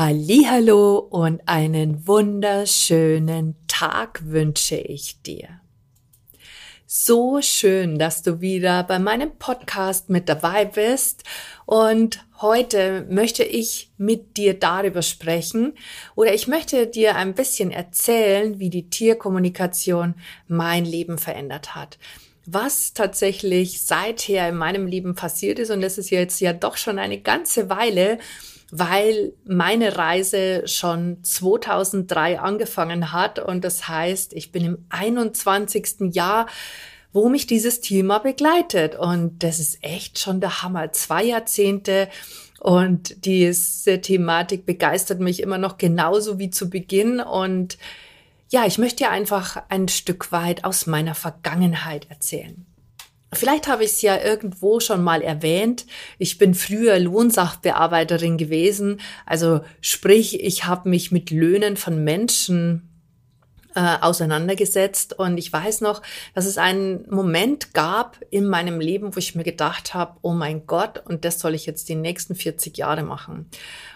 Hallo und einen wunderschönen Tag wünsche ich dir. So schön, dass du wieder bei meinem Podcast mit dabei bist und heute möchte ich mit dir darüber sprechen oder ich möchte dir ein bisschen erzählen, wie die Tierkommunikation mein Leben verändert hat was tatsächlich seither in meinem Leben passiert ist. Und das ist jetzt ja doch schon eine ganze Weile weil meine Reise schon 2003 angefangen hat und das heißt, ich bin im 21. Jahr, wo mich dieses Thema begleitet und das ist echt schon der Hammer. Zwei Jahrzehnte und diese Thematik begeistert mich immer noch genauso wie zu Beginn und ja, ich möchte dir einfach ein Stück weit aus meiner Vergangenheit erzählen. Vielleicht habe ich es ja irgendwo schon mal erwähnt. Ich bin früher Lohnsachbearbeiterin gewesen. Also sprich, ich habe mich mit Löhnen von Menschen äh, auseinandergesetzt. Und ich weiß noch, dass es einen Moment gab in meinem Leben, wo ich mir gedacht habe, oh mein Gott, und das soll ich jetzt die nächsten 40 Jahre machen.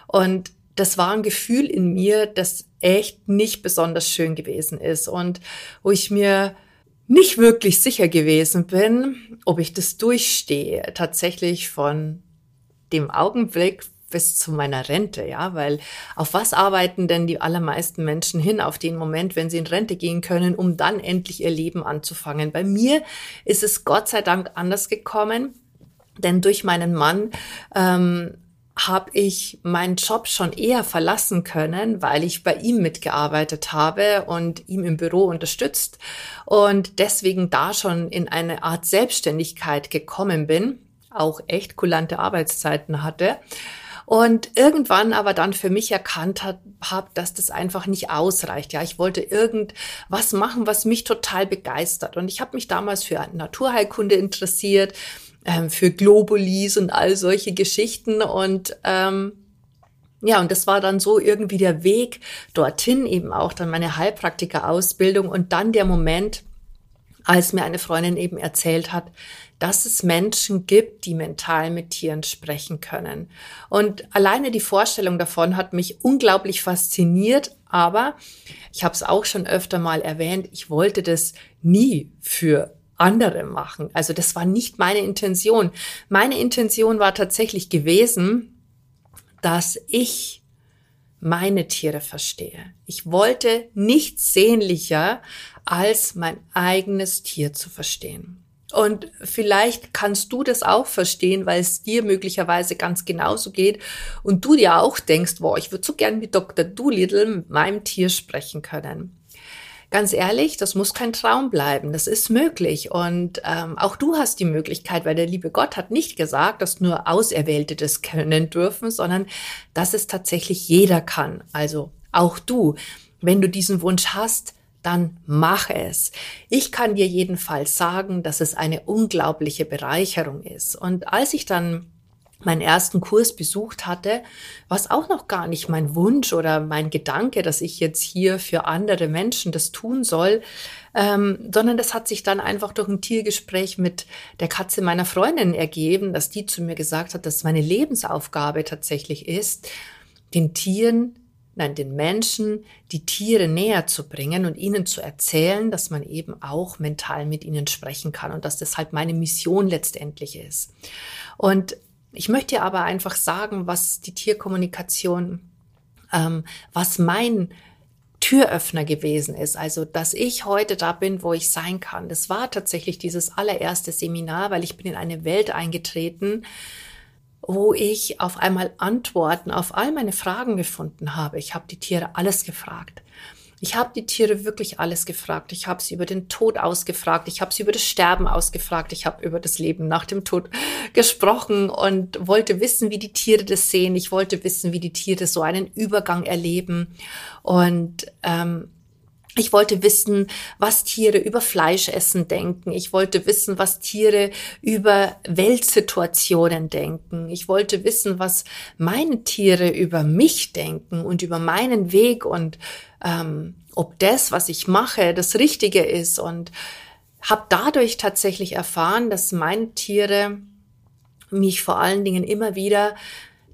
Und das war ein Gefühl in mir, das echt nicht besonders schön gewesen ist und wo ich mir nicht wirklich sicher gewesen bin, ob ich das durchstehe, tatsächlich von dem Augenblick bis zu meiner Rente, ja, weil auf was arbeiten denn die allermeisten Menschen hin auf den Moment, wenn sie in Rente gehen können, um dann endlich ihr Leben anzufangen? Bei mir ist es Gott sei Dank anders gekommen, denn durch meinen Mann ähm, habe ich meinen Job schon eher verlassen können, weil ich bei ihm mitgearbeitet habe und ihm im Büro unterstützt und deswegen da schon in eine Art Selbstständigkeit gekommen bin, auch echt kulante Arbeitszeiten hatte und irgendwann aber dann für mich erkannt habe, dass das einfach nicht ausreicht. Ja, ich wollte irgendwas machen, was mich total begeistert und ich habe mich damals für Naturheilkunde interessiert ähm, für Globulis und all solche Geschichten und ähm, ja, und das war dann so irgendwie der Weg dorthin, eben auch dann meine Heilpraktiker-Ausbildung und dann der Moment, als mir eine Freundin eben erzählt hat, dass es Menschen gibt, die mental mit Tieren sprechen können. Und alleine die Vorstellung davon hat mich unglaublich fasziniert, aber ich habe es auch schon öfter mal erwähnt, ich wollte das nie für andere machen. Also das war nicht meine Intention. Meine Intention war tatsächlich gewesen, dass ich meine Tiere verstehe. Ich wollte nichts sehnlicher, als mein eigenes Tier zu verstehen. Und vielleicht kannst du das auch verstehen, weil es dir möglicherweise ganz genauso geht und du dir auch denkst, boah, ich würde so gern mit Dr. Doolittle, meinem Tier sprechen können ganz ehrlich, das muss kein Traum bleiben. Das ist möglich. Und ähm, auch du hast die Möglichkeit, weil der liebe Gott hat nicht gesagt, dass nur Auserwählte das können dürfen, sondern dass es tatsächlich jeder kann. Also auch du. Wenn du diesen Wunsch hast, dann mach es. Ich kann dir jedenfalls sagen, dass es eine unglaubliche Bereicherung ist. Und als ich dann meinen ersten Kurs besucht hatte, was auch noch gar nicht mein Wunsch oder mein Gedanke, dass ich jetzt hier für andere Menschen das tun soll, ähm, sondern das hat sich dann einfach durch ein Tiergespräch mit der Katze meiner Freundin ergeben, dass die zu mir gesagt hat, dass meine Lebensaufgabe tatsächlich ist, den Tieren nein, den Menschen die Tiere näher zu bringen und ihnen zu erzählen, dass man eben auch mental mit ihnen sprechen kann und dass das halt meine Mission letztendlich ist. Und ich möchte aber einfach sagen, was die Tierkommunikation, ähm, was mein Türöffner gewesen ist. Also, dass ich heute da bin, wo ich sein kann. Das war tatsächlich dieses allererste Seminar, weil ich bin in eine Welt eingetreten, wo ich auf einmal Antworten auf all meine Fragen gefunden habe. Ich habe die Tiere alles gefragt. Ich habe die Tiere wirklich alles gefragt. Ich habe sie über den Tod ausgefragt. Ich habe sie über das Sterben ausgefragt. Ich habe über das Leben nach dem Tod gesprochen und wollte wissen, wie die Tiere das sehen. Ich wollte wissen, wie die Tiere so einen Übergang erleben. Und ähm, Ich wollte wissen, was Tiere über Fleischessen denken. Ich wollte wissen, was Tiere über Weltsituationen denken. Ich wollte wissen, was meine Tiere über mich denken und über meinen Weg und ähm, ob das, was ich mache, das Richtige ist. Und habe dadurch tatsächlich erfahren, dass meine Tiere mich vor allen Dingen immer wieder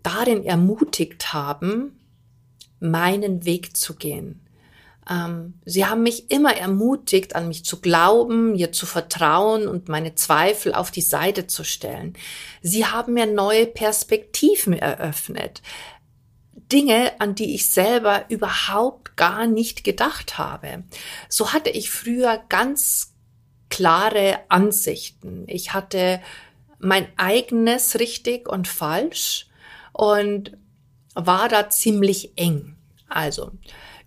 darin ermutigt haben, meinen Weg zu gehen sie haben mich immer ermutigt, an mich zu glauben, mir zu vertrauen und meine Zweifel auf die Seite zu stellen. Sie haben mir neue Perspektiven eröffnet. Dinge, an die ich selber überhaupt gar nicht gedacht habe. So hatte ich früher ganz klare Ansichten. Ich hatte mein eigenes richtig und falsch und war da ziemlich eng. Also,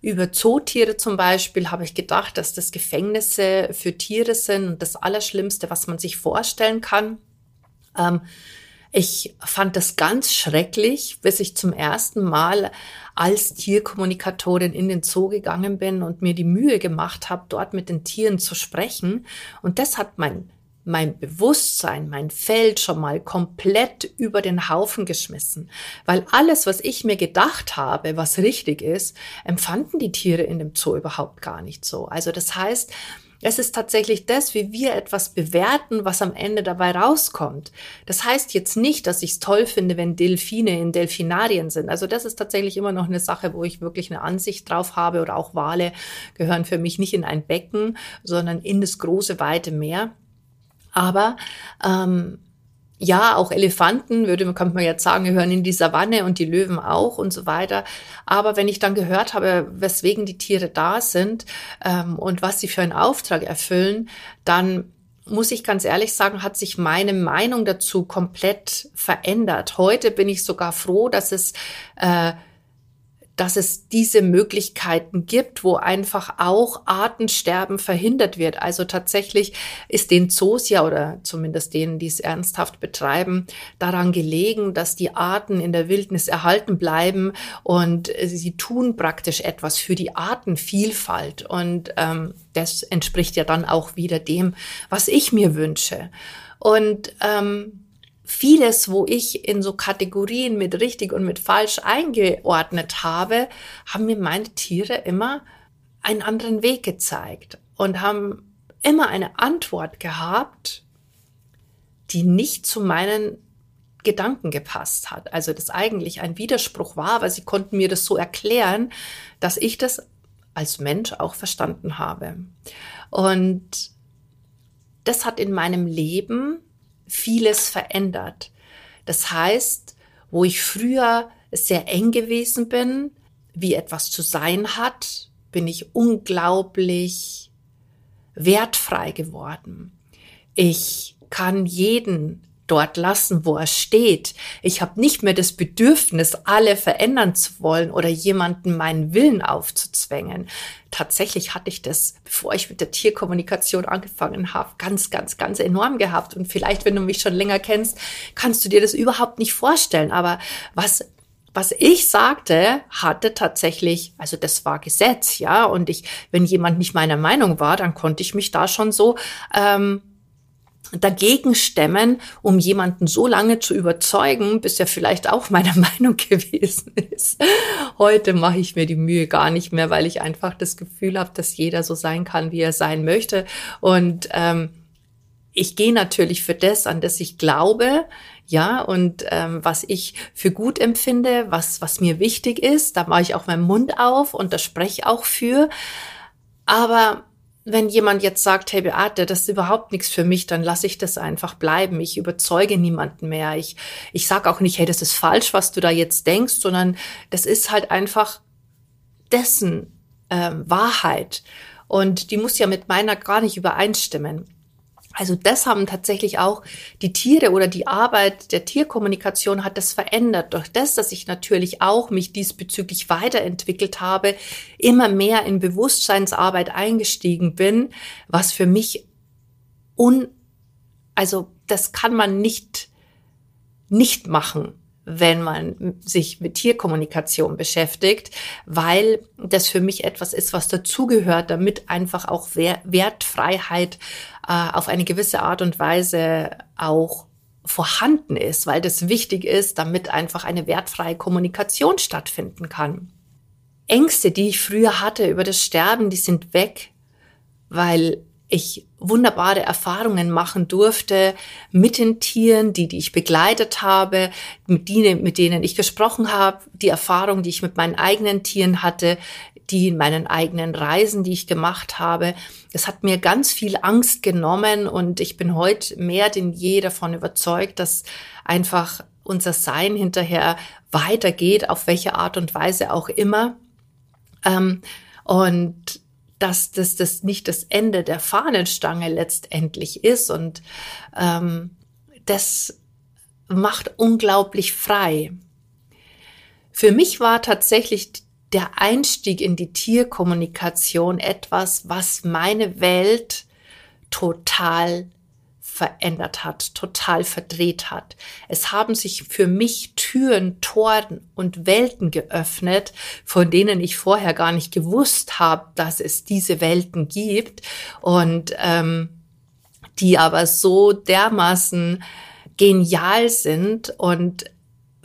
über Zootiere zum Beispiel habe ich gedacht, dass das Gefängnisse für Tiere sind und das Allerschlimmste, was man sich vorstellen kann. Ähm, ich fand das ganz schrecklich, bis ich zum ersten Mal als Tierkommunikatorin in den Zoo gegangen bin und mir die Mühe gemacht habe, dort mit den Tieren zu sprechen. Und das hat mein mein Bewusstsein, mein Feld schon mal komplett über den Haufen geschmissen. Weil alles, was ich mir gedacht habe, was richtig ist, empfanden die Tiere in dem Zoo überhaupt gar nicht so. Also das heißt, es ist tatsächlich das, wie wir etwas bewerten, was am Ende dabei rauskommt. Das heißt jetzt nicht, dass ich es toll finde, wenn Delfine in Delfinarien sind. Also das ist tatsächlich immer noch eine Sache, wo ich wirklich eine Ansicht drauf habe oder auch Wale gehören für mich nicht in ein Becken, sondern in das große, weite Meer. Aber ähm, ja, auch Elefanten, würde man, könnte man jetzt sagen, gehören in die Savanne und die Löwen auch und so weiter. Aber wenn ich dann gehört habe, weswegen die Tiere da sind ähm, und was sie für einen Auftrag erfüllen, dann muss ich ganz ehrlich sagen, hat sich meine Meinung dazu komplett verändert. Heute bin ich sogar froh, dass es äh, dass es diese Möglichkeiten gibt, wo einfach auch Artensterben verhindert wird. Also tatsächlich ist den Zoos ja oder zumindest denen, die es ernsthaft betreiben, daran gelegen, dass die Arten in der Wildnis erhalten bleiben und sie tun praktisch etwas für die Artenvielfalt. Und ähm, das entspricht ja dann auch wieder dem, was ich mir wünsche. Und ähm, vieles, wo ich in so Kategorien mit richtig und mit falsch eingeordnet habe, haben mir meine Tiere immer einen anderen Weg gezeigt und haben immer eine Antwort gehabt, die nicht zu meinen Gedanken gepasst hat. Also das eigentlich ein Widerspruch war, weil sie konnten mir das so erklären, dass ich das als Mensch auch verstanden habe. Und das hat in meinem Leben vieles verändert. Das heißt, wo ich früher sehr eng gewesen bin, wie etwas zu sein hat, bin ich unglaublich wertfrei geworden. Ich kann jeden dort lassen, wo er steht. Ich habe nicht mehr das Bedürfnis, alle verändern zu wollen oder jemanden meinen Willen aufzuzwängen. Tatsächlich hatte ich das, bevor ich mit der Tierkommunikation angefangen habe, ganz, ganz, ganz enorm gehabt. Und vielleicht, wenn du mich schon länger kennst, kannst du dir das überhaupt nicht vorstellen. Aber was was ich sagte, hatte tatsächlich, also das war Gesetz, ja. Und ich, wenn jemand nicht meiner Meinung war, dann konnte ich mich da schon so ähm, dagegen stemmen, um jemanden so lange zu überzeugen, bis er vielleicht auch meiner Meinung gewesen ist. Heute mache ich mir die Mühe gar nicht mehr, weil ich einfach das Gefühl habe, dass jeder so sein kann, wie er sein möchte. Und ähm, ich gehe natürlich für das, an das ich glaube, ja, und ähm, was ich für gut empfinde, was, was mir wichtig ist, da mache ich auch meinen Mund auf und da spreche auch für. Aber wenn jemand jetzt sagt, hey Beate, das ist überhaupt nichts für mich, dann lasse ich das einfach bleiben. Ich überzeuge niemanden mehr. Ich, ich sage auch nicht, hey, das ist falsch, was du da jetzt denkst, sondern das ist halt einfach dessen ähm, Wahrheit. Und die muss ja mit meiner gar nicht übereinstimmen. Also das haben tatsächlich auch die Tiere oder die Arbeit der Tierkommunikation hat das verändert. Durch das, dass ich natürlich auch mich diesbezüglich weiterentwickelt habe, immer mehr in Bewusstseinsarbeit eingestiegen bin, was für mich un, also das kann man nicht, nicht machen. Wenn man sich mit Tierkommunikation beschäftigt, weil das für mich etwas ist, was dazugehört, damit einfach auch Wertfreiheit äh, auf eine gewisse Art und Weise auch vorhanden ist, weil das wichtig ist, damit einfach eine wertfreie Kommunikation stattfinden kann. Ängste, die ich früher hatte über das Sterben, die sind weg, weil ich wunderbare Erfahrungen machen durfte mit den Tieren, die, die ich begleitet habe, mit denen, mit denen ich gesprochen habe, die Erfahrungen, die ich mit meinen eigenen Tieren hatte, die in meinen eigenen Reisen, die ich gemacht habe. Es hat mir ganz viel Angst genommen und ich bin heute mehr denn je davon überzeugt, dass einfach unser Sein hinterher weitergeht, auf welche Art und Weise auch immer. Ähm, und dass das, das nicht das Ende der Fahnenstange letztendlich ist. Und ähm, das macht unglaublich frei. Für mich war tatsächlich der Einstieg in die Tierkommunikation etwas, was meine Welt total verändert hat, total verdreht hat. Es haben sich für mich Türen, Toren und Welten geöffnet, von denen ich vorher gar nicht gewusst habe, dass es diese Welten gibt und ähm, die aber so dermaßen genial sind und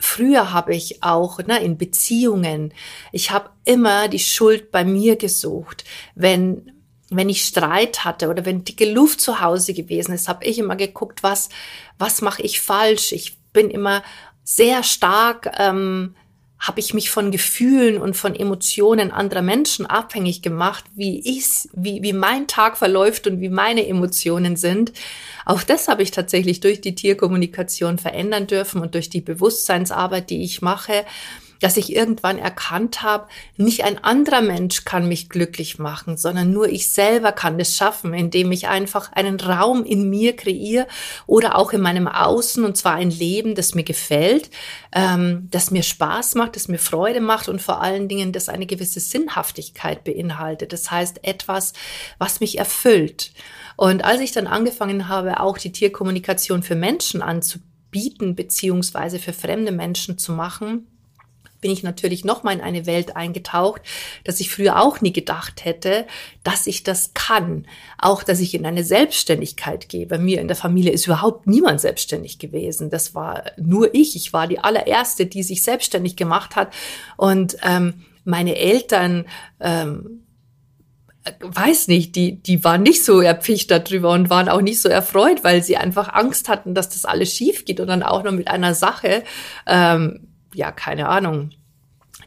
Früher habe ich auch ne, in Beziehungen, ich habe immer die Schuld bei mir gesucht. Wenn wenn ich Streit hatte oder wenn dicke Luft zu Hause gewesen ist, habe ich immer geguckt, was, was mache ich falsch. Ich bin immer sehr stark, ähm, habe ich mich von Gefühlen und von Emotionen anderer Menschen abhängig gemacht, wie ich, wie, wie mein Tag verläuft und wie meine Emotionen sind. Auch das habe ich tatsächlich durch die Tierkommunikation verändern dürfen und durch die Bewusstseinsarbeit, die ich mache dass ich irgendwann erkannt habe, nicht ein anderer Mensch kann mich glücklich machen, sondern nur ich selber kann es schaffen, indem ich einfach einen Raum in mir kreiere oder auch in meinem Außen, und zwar ein Leben, das mir gefällt, ähm, das mir Spaß macht, das mir Freude macht und vor allen Dingen, das eine gewisse Sinnhaftigkeit beinhaltet. Das heißt, etwas, was mich erfüllt. Und als ich dann angefangen habe, auch die Tierkommunikation für Menschen anzubieten, beziehungsweise für fremde Menschen zu machen, bin ich natürlich noch mal in eine Welt eingetaucht, dass ich früher auch nie gedacht hätte, dass ich das kann. Auch, dass ich in eine Selbstständigkeit gehe. Bei mir in der Familie ist überhaupt niemand selbstständig gewesen. Das war nur ich. Ich war die allererste, die sich selbstständig gemacht hat. Und ähm, meine Eltern, ähm, weiß nicht, die, die waren nicht so erpicht darüber und waren auch nicht so erfreut, weil sie einfach Angst hatten, dass das alles schief geht und dann auch noch mit einer Sache, ähm, ja, keine Ahnung,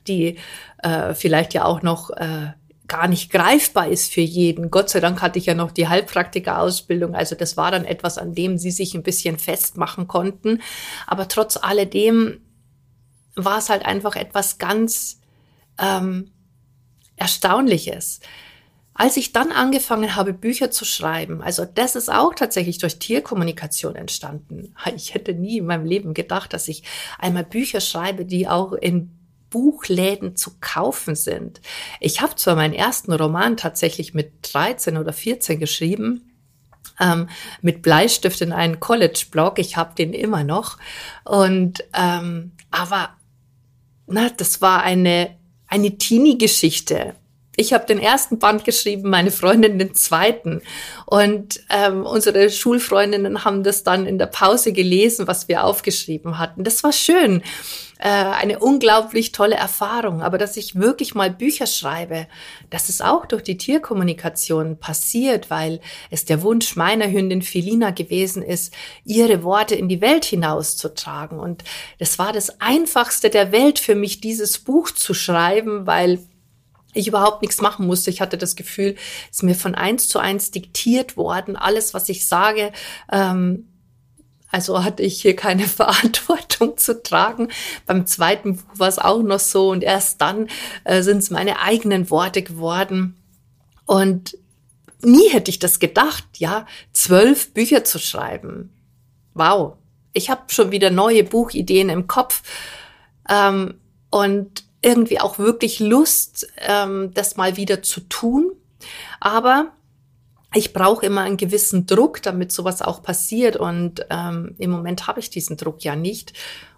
die äh, vielleicht ja auch noch äh, gar nicht greifbar ist für jeden. Gott sei Dank hatte ich ja noch die Heilpraktika-Ausbildung, also das war dann etwas, an dem sie sich ein bisschen festmachen konnten. Aber trotz alledem war es halt einfach etwas ganz ähm, Erstaunliches. Als ich dann angefangen habe, Bücher zu schreiben, also das ist auch tatsächlich durch Tierkommunikation entstanden. Ich hätte nie in meinem Leben gedacht, dass ich einmal Bücher schreibe, die auch in Buchläden zu kaufen sind. Ich habe zwar meinen ersten Roman tatsächlich mit 13 oder 14 geschrieben, ähm, mit Bleistift in einen College-Blog. Ich habe den immer noch. Und ähm, aber na, das war eine eine Teenie-Geschichte ich habe den ersten Band geschrieben, meine Freundin den zweiten. Und ähm, unsere Schulfreundinnen haben das dann in der Pause gelesen, was wir aufgeschrieben hatten. Das war schön. Äh, eine unglaublich tolle Erfahrung. Aber dass ich wirklich mal Bücher schreibe, das ist auch durch die Tierkommunikation passiert, weil es der Wunsch meiner Hündin Felina gewesen ist, ihre Worte in die Welt hinauszutragen. Und das war das Einfachste der Welt für mich, dieses Buch zu schreiben, weil ich überhaupt nichts machen musste. Ich hatte das Gefühl, es ist mir von eins zu eins diktiert worden. Alles, was ich sage, ähm, also hatte ich hier keine Verantwortung zu tragen. Beim zweiten Buch war es auch noch so und erst dann äh, sind es meine eigenen Worte geworden. Und nie hätte ich das gedacht, ja, zwölf Bücher zu schreiben. Wow, ich habe schon wieder neue Buchideen im Kopf. Ähm, und irgendwie auch wirklich Lust, ähm, das mal wieder zu tun. Aber ich brauche immer einen gewissen Druck, damit sowas auch passiert. Und ähm, im Moment habe ich diesen Druck ja nicht.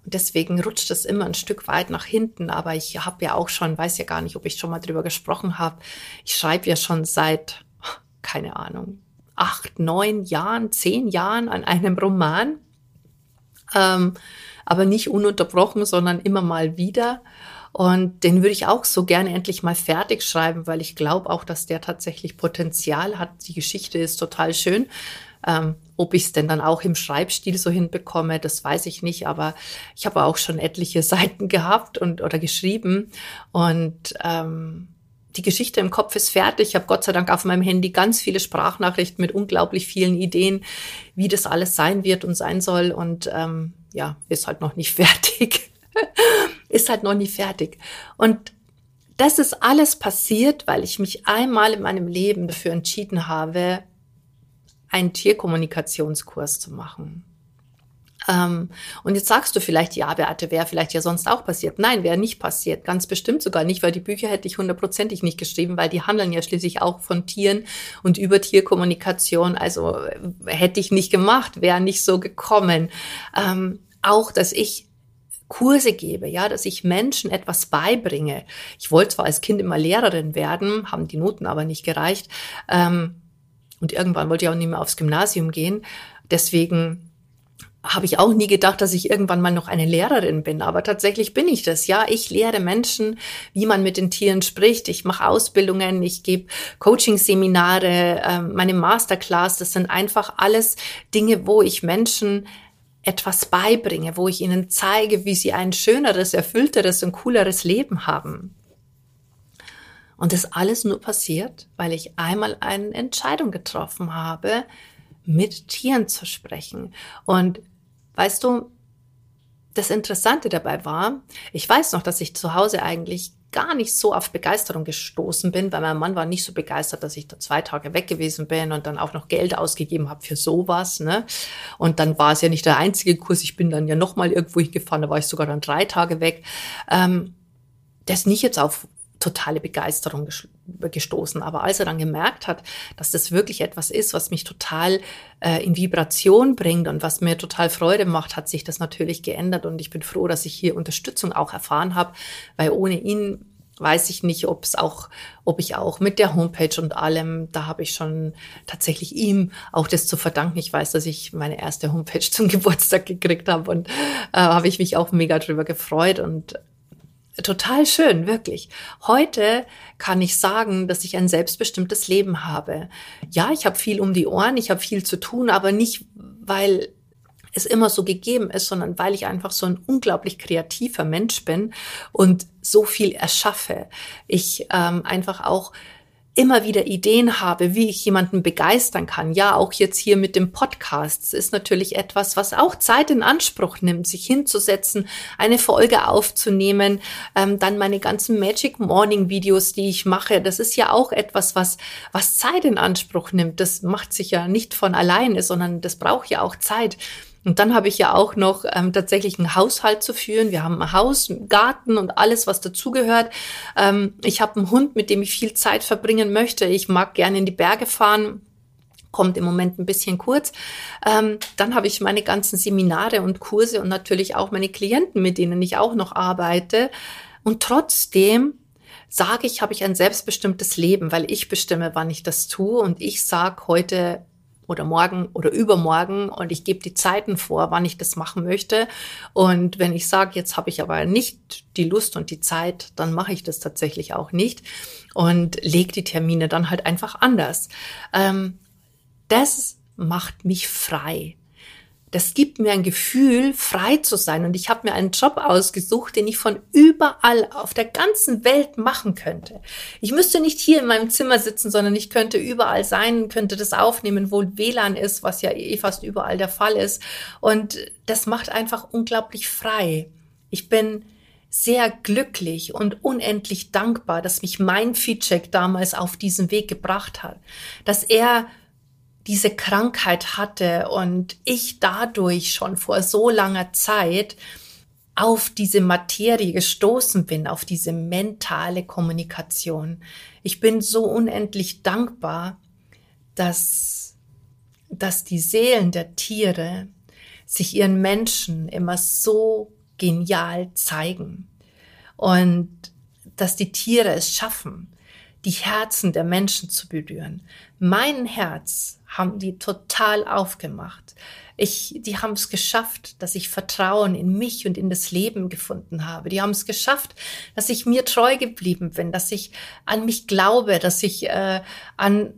Und deswegen rutscht es immer ein Stück weit nach hinten. Aber ich habe ja auch schon, weiß ja gar nicht, ob ich schon mal drüber gesprochen habe. Ich schreibe ja schon seit, keine Ahnung, acht, neun Jahren, zehn Jahren an einem Roman. Ähm, aber nicht ununterbrochen, sondern immer mal wieder. Und den würde ich auch so gerne endlich mal fertig schreiben, weil ich glaube auch, dass der tatsächlich Potenzial hat. Die Geschichte ist total schön. Ähm, ob ich es denn dann auch im Schreibstil so hinbekomme, das weiß ich nicht. Aber ich habe auch schon etliche Seiten gehabt und oder geschrieben und ähm, die Geschichte im Kopf ist fertig. Ich habe Gott sei Dank auf meinem Handy ganz viele Sprachnachrichten mit unglaublich vielen Ideen, wie das alles sein wird und sein soll. Und ähm, ja, ist halt noch nicht fertig ist halt noch nie fertig. Und das ist alles passiert, weil ich mich einmal in meinem Leben dafür entschieden habe, einen Tierkommunikationskurs zu machen. Ähm, und jetzt sagst du vielleicht, ja, Beate, wäre vielleicht ja sonst auch passiert. Nein, wäre nicht passiert. Ganz bestimmt sogar nicht, weil die Bücher hätte ich hundertprozentig nicht geschrieben, weil die handeln ja schließlich auch von Tieren und über Tierkommunikation. Also äh, hätte ich nicht gemacht, wäre nicht so gekommen. Ähm, auch, dass ich Kurse gebe, ja, dass ich Menschen etwas beibringe. Ich wollte zwar als Kind immer Lehrerin werden, haben die Noten aber nicht gereicht. Ähm, und irgendwann wollte ich auch nicht mehr aufs Gymnasium gehen. Deswegen habe ich auch nie gedacht, dass ich irgendwann mal noch eine Lehrerin bin. Aber tatsächlich bin ich das. Ja, ich lehre Menschen, wie man mit den Tieren spricht. Ich mache Ausbildungen, ich gebe Coaching-Seminare, äh, meine Masterclass. Das sind einfach alles Dinge, wo ich Menschen etwas beibringe, wo ich ihnen zeige, wie sie ein schöneres, erfüllteres und cooleres Leben haben. Und das alles nur passiert, weil ich einmal eine Entscheidung getroffen habe, mit Tieren zu sprechen. Und weißt du, das Interessante dabei war, ich weiß noch, dass ich zu Hause eigentlich gar nicht so auf Begeisterung gestoßen bin, weil mein Mann war nicht so begeistert, dass ich da zwei Tage weg gewesen bin und dann auch noch Geld ausgegeben habe für sowas. Ne? Und dann war es ja nicht der einzige Kurs. Ich bin dann ja noch mal irgendwo hingefahren, da war ich sogar dann drei Tage weg. Ähm, das nicht jetzt auf totale Begeisterung gestoßen. Aber als er dann gemerkt hat, dass das wirklich etwas ist, was mich total äh, in Vibration bringt und was mir total Freude macht, hat sich das natürlich geändert. Und ich bin froh, dass ich hier Unterstützung auch erfahren habe, weil ohne ihn weiß ich nicht, ob es auch, ob ich auch mit der Homepage und allem, da habe ich schon tatsächlich ihm auch das zu verdanken. Ich weiß, dass ich meine erste Homepage zum Geburtstag gekriegt habe und äh, habe ich mich auch mega drüber gefreut und total schön, wirklich. Heute kann ich sagen, dass ich ein selbstbestimmtes Leben habe. Ja, ich habe viel um die Ohren, ich habe viel zu tun, aber nicht, weil es immer so gegeben ist, sondern weil ich einfach so ein unglaublich kreativer Mensch bin und so viel erschaffe. Ich ähm, einfach auch immer wieder Ideen habe, wie ich jemanden begeistern kann. Ja, auch jetzt hier mit dem Podcast. Es ist natürlich etwas, was auch Zeit in Anspruch nimmt, sich hinzusetzen, eine Folge aufzunehmen, ähm, dann meine ganzen Magic Morning Videos, die ich mache. Das ist ja auch etwas, was, was Zeit in Anspruch nimmt. Das macht sich ja nicht von alleine, sondern das braucht ja auch Zeit. Und dann habe ich ja auch noch ähm, tatsächlich einen Haushalt zu führen. Wir haben ein Haus, einen Garten und alles, was dazugehört. Ähm, ich habe einen Hund, mit dem ich viel Zeit verbringen möchte. Ich mag gerne in die Berge fahren kommt im Moment ein bisschen kurz. Ähm, dann habe ich meine ganzen Seminare und Kurse und natürlich auch meine Klienten, mit denen ich auch noch arbeite. Und trotzdem sage ich, habe ich ein selbstbestimmtes Leben, weil ich bestimme, wann ich das tue. Und ich sage heute, oder morgen oder übermorgen und ich gebe die Zeiten vor, wann ich das machen möchte. Und wenn ich sage, jetzt habe ich aber nicht die Lust und die Zeit, dann mache ich das tatsächlich auch nicht und lege die Termine dann halt einfach anders. Ähm, das macht mich frei das gibt mir ein Gefühl, frei zu sein. Und ich habe mir einen Job ausgesucht, den ich von überall auf der ganzen Welt machen könnte. Ich müsste nicht hier in meinem Zimmer sitzen, sondern ich könnte überall sein, könnte das aufnehmen, wo WLAN ist, was ja eh fast überall der Fall ist. Und das macht einfach unglaublich frei. Ich bin sehr glücklich und unendlich dankbar, dass mich mein Feedcheck damals auf diesen Weg gebracht hat, dass er diese Krankheit hatte und ich dadurch schon vor so langer Zeit auf diese Materie gestoßen bin, auf diese mentale Kommunikation. Ich bin so unendlich dankbar, dass, dass die Seelen der Tiere sich ihren Menschen immer so genial zeigen und dass die Tiere es schaffen, die Herzen der Menschen zu berühren. Mein Herz haben die total aufgemacht. Ich, die haben es geschafft, dass ich Vertrauen in mich und in das Leben gefunden habe. Die haben es geschafft, dass ich mir treu geblieben bin, dass ich an mich glaube, dass ich äh, an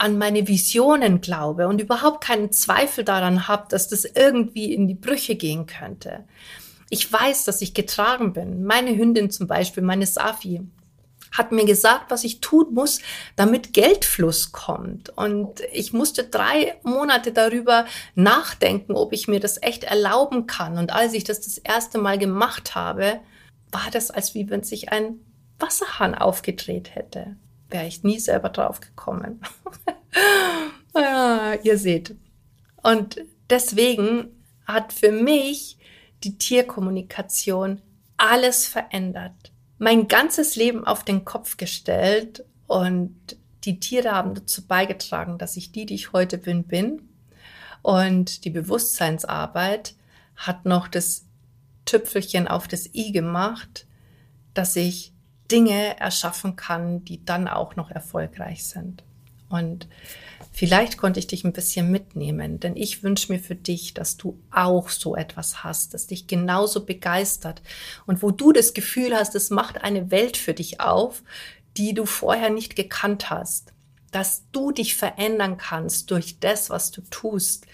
an meine Visionen glaube und überhaupt keinen Zweifel daran habe, dass das irgendwie in die Brüche gehen könnte. Ich weiß, dass ich getragen bin. Meine Hündin zum Beispiel, meine Safi, hat mir gesagt, was ich tun muss, damit Geldfluss kommt. Und ich musste drei Monate darüber nachdenken, ob ich mir das echt erlauben kann. Und als ich das das erste Mal gemacht habe, war das, als wie wenn sich ein Wasserhahn aufgedreht hätte. Wäre ich nie selber drauf gekommen. ja, ihr seht. Und deswegen hat für mich die Tierkommunikation alles verändert. Mein ganzes Leben auf den Kopf gestellt und die Tiere haben dazu beigetragen, dass ich die, die ich heute bin, bin. Und die Bewusstseinsarbeit hat noch das Tüpfelchen auf das i gemacht, dass ich Dinge erschaffen kann, die dann auch noch erfolgreich sind. Und vielleicht konnte ich dich ein bisschen mitnehmen, denn ich wünsche mir für dich, dass du auch so etwas hast, das dich genauso begeistert und wo du das Gefühl hast, es macht eine Welt für dich auf, die du vorher nicht gekannt hast, dass du dich verändern kannst durch das, was du tust.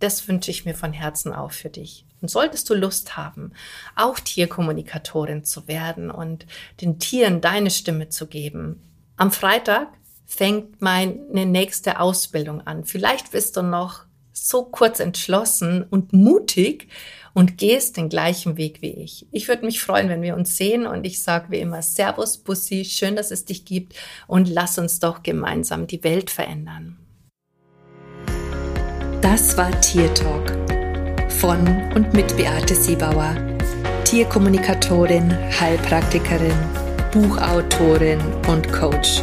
Das wünsche ich mir von Herzen auch für dich. Und solltest du Lust haben, auch Tierkommunikatorin zu werden und den Tieren deine Stimme zu geben, am Freitag fängt meine nächste Ausbildung an. Vielleicht bist du noch so kurz entschlossen und mutig und gehst den gleichen Weg wie ich. Ich würde mich freuen, wenn wir uns sehen und ich sage wie immer Servus, Bussi, schön, dass es dich gibt und lass uns doch gemeinsam die Welt verändern. Das war Tier Talk von und mit Beate Siebauer, Tierkommunikatorin, Heilpraktikerin, Buchautorin und Coach.